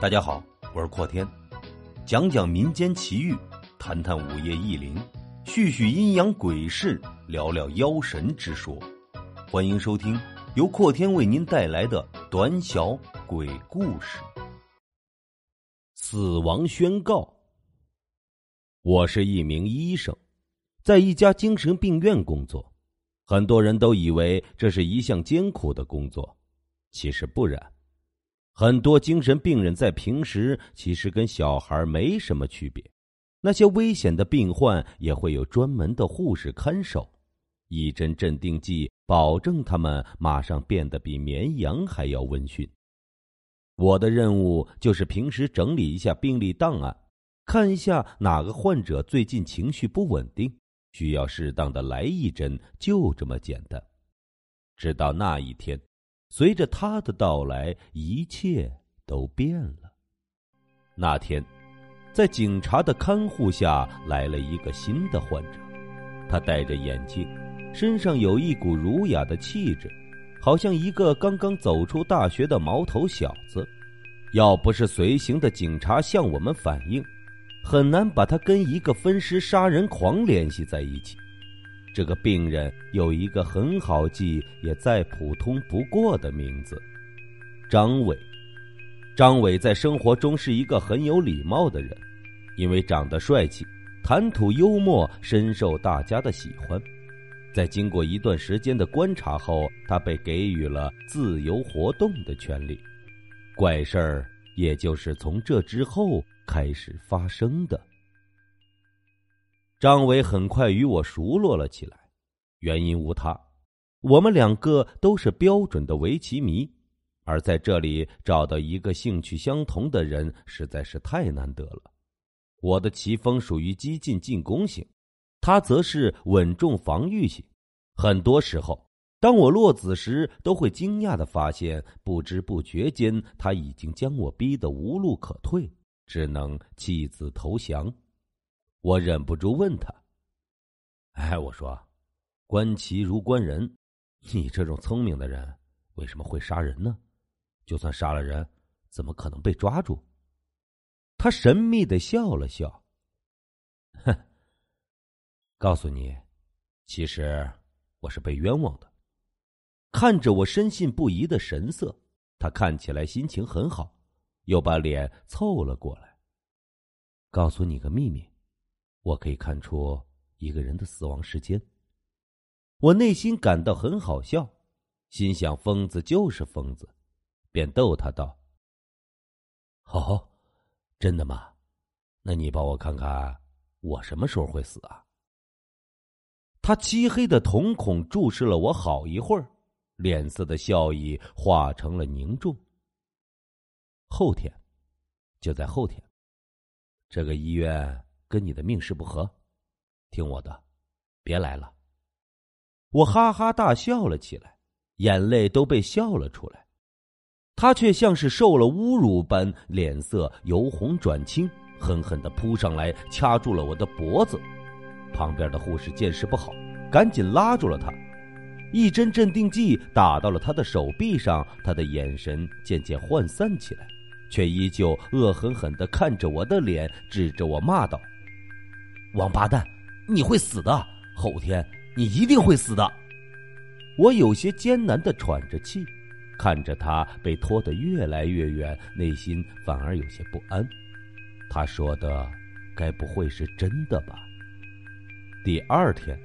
大家好，我是阔天，讲讲民间奇遇，谈谈午夜异灵，叙叙阴阳鬼事，聊聊妖神之说。欢迎收听由阔天为您带来的短小鬼故事。死亡宣告。我是一名医生，在一家精神病院工作。很多人都以为这是一项艰苦的工作，其实不然。很多精神病人在平时其实跟小孩没什么区别。那些危险的病患也会有专门的护士看守，一针镇定剂保证他们马上变得比绵羊还要温驯。我的任务就是平时整理一下病历档案，看一下哪个患者最近情绪不稳定，需要适当的来一针，就这么简单。直到那一天。随着他的到来，一切都变了。那天，在警察的看护下，来了一个新的患者。他戴着眼镜，身上有一股儒雅的气质，好像一个刚刚走出大学的毛头小子。要不是随行的警察向我们反映，很难把他跟一个分尸杀人狂联系在一起。这个病人有一个很好记也再普通不过的名字，张伟。张伟在生活中是一个很有礼貌的人，因为长得帅气，谈吐幽默，深受大家的喜欢。在经过一段时间的观察后，他被给予了自由活动的权利。怪事儿也就是从这之后开始发生的。张伟很快与我熟络了起来，原因无他，我们两个都是标准的围棋迷，而在这里找到一个兴趣相同的人实在是太难得了。我的棋风属于激进进攻型，他则是稳重防御型。很多时候，当我落子时，都会惊讶的发现，不知不觉间，他已经将我逼得无路可退，只能弃子投降。我忍不住问他：“哎，我说，观棋如观人，你这种聪明的人，为什么会杀人呢？就算杀了人，怎么可能被抓住？”他神秘的笑了笑，哼，告诉你，其实我是被冤枉的。看着我深信不疑的神色，他看起来心情很好，又把脸凑了过来，告诉你个秘密。我可以看出一个人的死亡时间。我内心感到很好笑，心想疯子就是疯子，便逗他道：“哦，真的吗？那你帮我看看，我什么时候会死啊？”他漆黑的瞳孔注视了我好一会儿，脸色的笑意化成了凝重。后天，就在后天，这个医院。跟你的命是不合，听我的，别来了。我哈哈大笑了起来，眼泪都被笑了出来。他却像是受了侮辱般，脸色由红转青，狠狠的扑上来，掐住了我的脖子。旁边的护士见势不好，赶紧拉住了他，一针镇定剂打到了他的手臂上，他的眼神渐渐涣散起来，却依旧恶狠狠的看着我的脸，指着我骂道。王八蛋，你会死的！后天你一定会死的。我有些艰难的喘着气，看着他被拖得越来越远，内心反而有些不安。他说的，该不会是真的吧？第二天，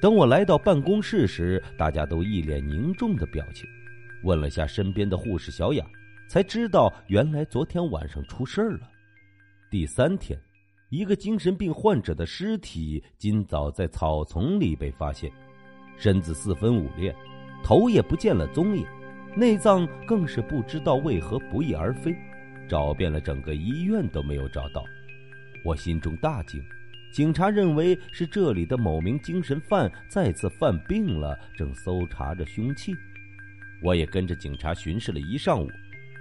等我来到办公室时，大家都一脸凝重的表情。问了下身边的护士小雅，才知道原来昨天晚上出事了。第三天。一个精神病患者的尸体今早在草丛里被发现，身子四分五裂，头也不见了踪影，内脏更是不知道为何不翼而飞，找遍了整个医院都没有找到。我心中大惊，警察认为是这里的某名精神犯再次犯病了，正搜查着凶器。我也跟着警察巡视了一上午。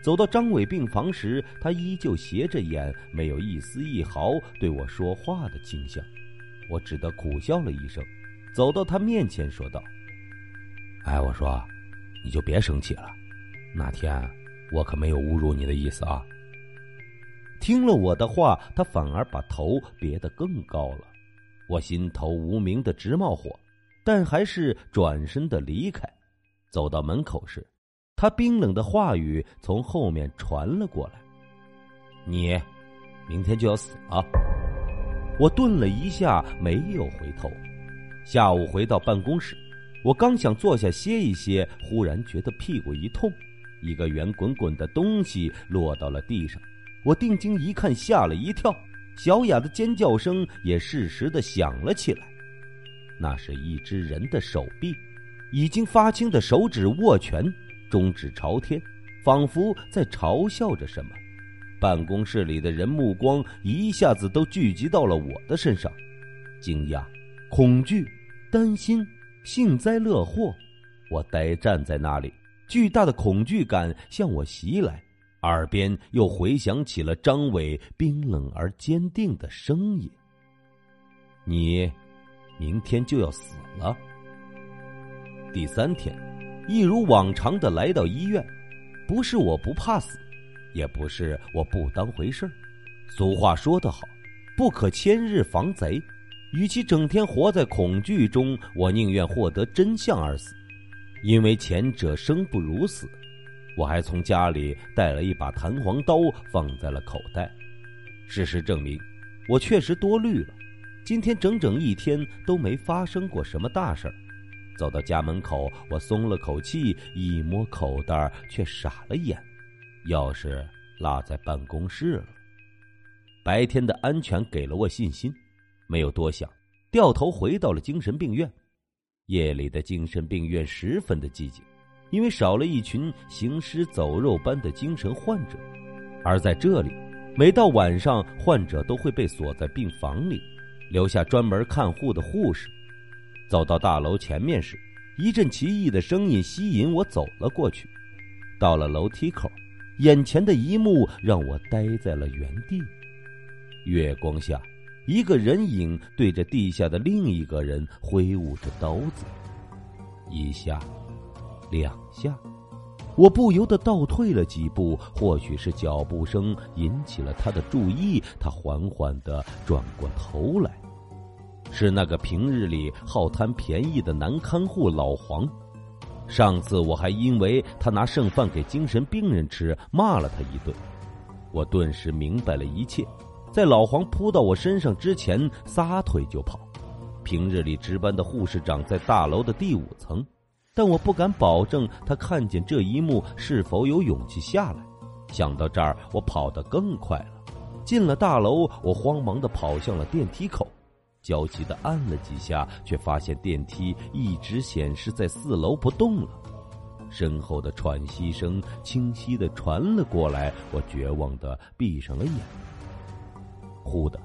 走到张伟病房时，他依旧斜着眼，没有一丝一毫对我说话的倾向。我只得苦笑了一声，走到他面前说道：“哎，我说，你就别生气了，那天我可没有侮辱你的意思啊。听了我的话，他反而把头别得更高了。我心头无名的直冒火，但还是转身的离开。走到门口时，他冰冷的话语从后面传了过来：“你，明天就要死了。”我顿了一下，没有回头。下午回到办公室，我刚想坐下歇一歇，忽然觉得屁股一痛，一个圆滚滚的东西落到了地上。我定睛一看，吓了一跳，小雅的尖叫声也适时的响了起来。那是一只人的手臂，已经发青的手指握拳，中指朝天，仿佛在嘲笑着什么。办公室里的人目光一下子都聚集到了我的身上，惊讶、恐惧、担心、幸灾乐祸。我呆站在那里，巨大的恐惧感向我袭来。耳边又回响起了张伟冰冷而坚定的声音：“你，明天就要死了。”第三天，一如往常的来到医院，不是我不怕死，也不是我不当回事俗话说得好，不可千日防贼。与其整天活在恐惧中，我宁愿获得真相而死，因为前者生不如死。我还从家里带了一把弹簧刀，放在了口袋。事实证明，我确实多虑了。今天整整一天都没发生过什么大事走到家门口，我松了口气，一摸口袋，却傻了眼，钥匙落在办公室了。白天的安全给了我信心，没有多想，掉头回到了精神病院。夜里的精神病院十分的寂静。因为少了一群行尸走肉般的精神患者，而在这里，每到晚上，患者都会被锁在病房里，留下专门看护的护士。走到大楼前面时，一阵奇异的声音吸引我走了过去。到了楼梯口，眼前的一幕让我呆在了原地。月光下，一个人影对着地下的另一个人挥舞着刀子，一下。两下，我不由得倒退了几步。或许是脚步声引起了他的注意，他缓缓的转过头来，是那个平日里好贪便宜的男看护老黄。上次我还因为他拿剩饭给精神病人吃，骂了他一顿。我顿时明白了一切，在老黄扑到我身上之前，撒腿就跑。平日里值班的护士长在大楼的第五层。但我不敢保证他看见这一幕是否有勇气下来。想到这儿，我跑得更快了。进了大楼，我慌忙的跑向了电梯口，焦急的按了几下，却发现电梯一直显示在四楼不动了。身后的喘息声清晰的传了过来，我绝望的闭上了眼。忽的，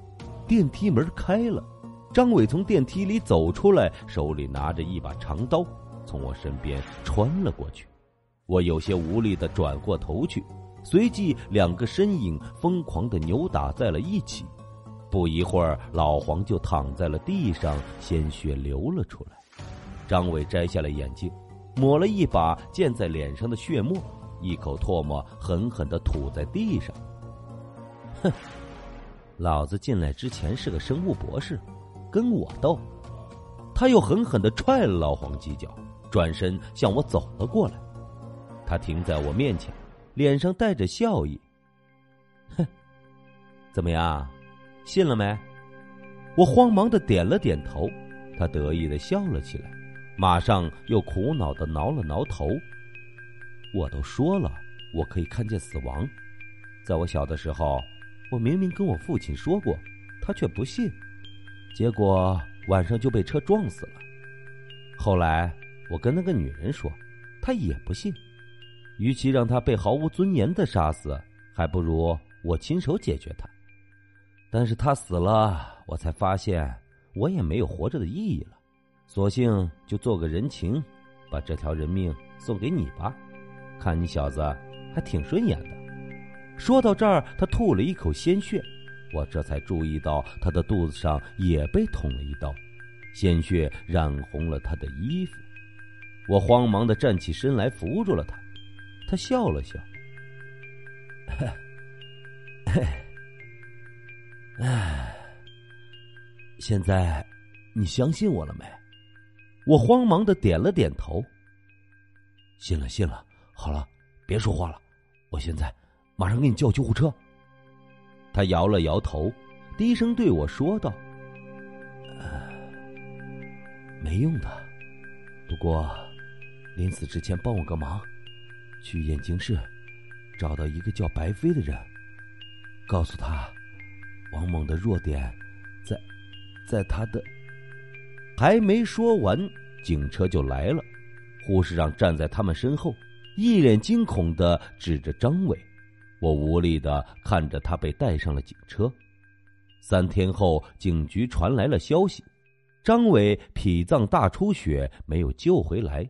电梯门开了，张伟从电梯里走出来，手里拿着一把长刀。从我身边穿了过去，我有些无力的转过头去，随即两个身影疯狂的扭打在了一起。不一会儿，老黄就躺在了地上，鲜血流了出来。张伟摘下了眼镜，抹了一把溅在脸上的血沫，一口唾沫狠狠的吐在地上。哼，老子进来之前是个生物博士，跟我斗？他又狠狠的踹了老黄几脚。转身向我走了过来，他停在我面前，脸上带着笑意。哼，怎么样，信了没？我慌忙的点了点头，他得意的笑了起来，马上又苦恼的挠了挠头。我都说了，我可以看见死亡。在我小的时候，我明明跟我父亲说过，他却不信，结果晚上就被车撞死了。后来。我跟那个女人说，她也不信。与其让她被毫无尊严的杀死，还不如我亲手解决她。但是他死了，我才发现我也没有活着的意义了。索性就做个人情，把这条人命送给你吧。看你小子还挺顺眼的。说到这儿，他吐了一口鲜血，我这才注意到他的肚子上也被捅了一刀，鲜血染红了他的衣服。我慌忙的站起身来，扶住了他。他笑了笑：“嘿 唉，现在你相信我了没？我慌忙的点了点头。信了，信了。好了，别说话了，我现在马上给你叫救护车。他摇了摇头，低声对我说道：“没用的，不过临死之前帮我个忙，去眼镜室找到一个叫白飞的人，告诉他王猛的弱点在在他的……还没说完，警车就来了，护士长站在他们身后，一脸惊恐的指着张伟。”我无力的看着他被带上了警车。三天后，警局传来了消息：张伟脾脏大出血，没有救回来。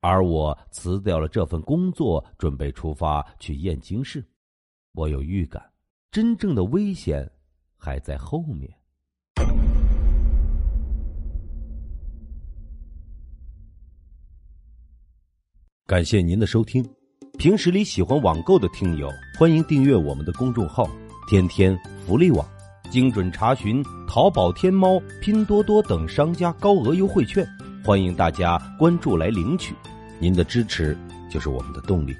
而我辞掉了这份工作，准备出发去燕京市。我有预感，真正的危险还在后面。感谢您的收听。平时里喜欢网购的听友，欢迎订阅我们的公众号“天天福利网”，精准查询淘宝、天猫、拼多多等商家高额优惠券，欢迎大家关注来领取。您的支持就是我们的动力。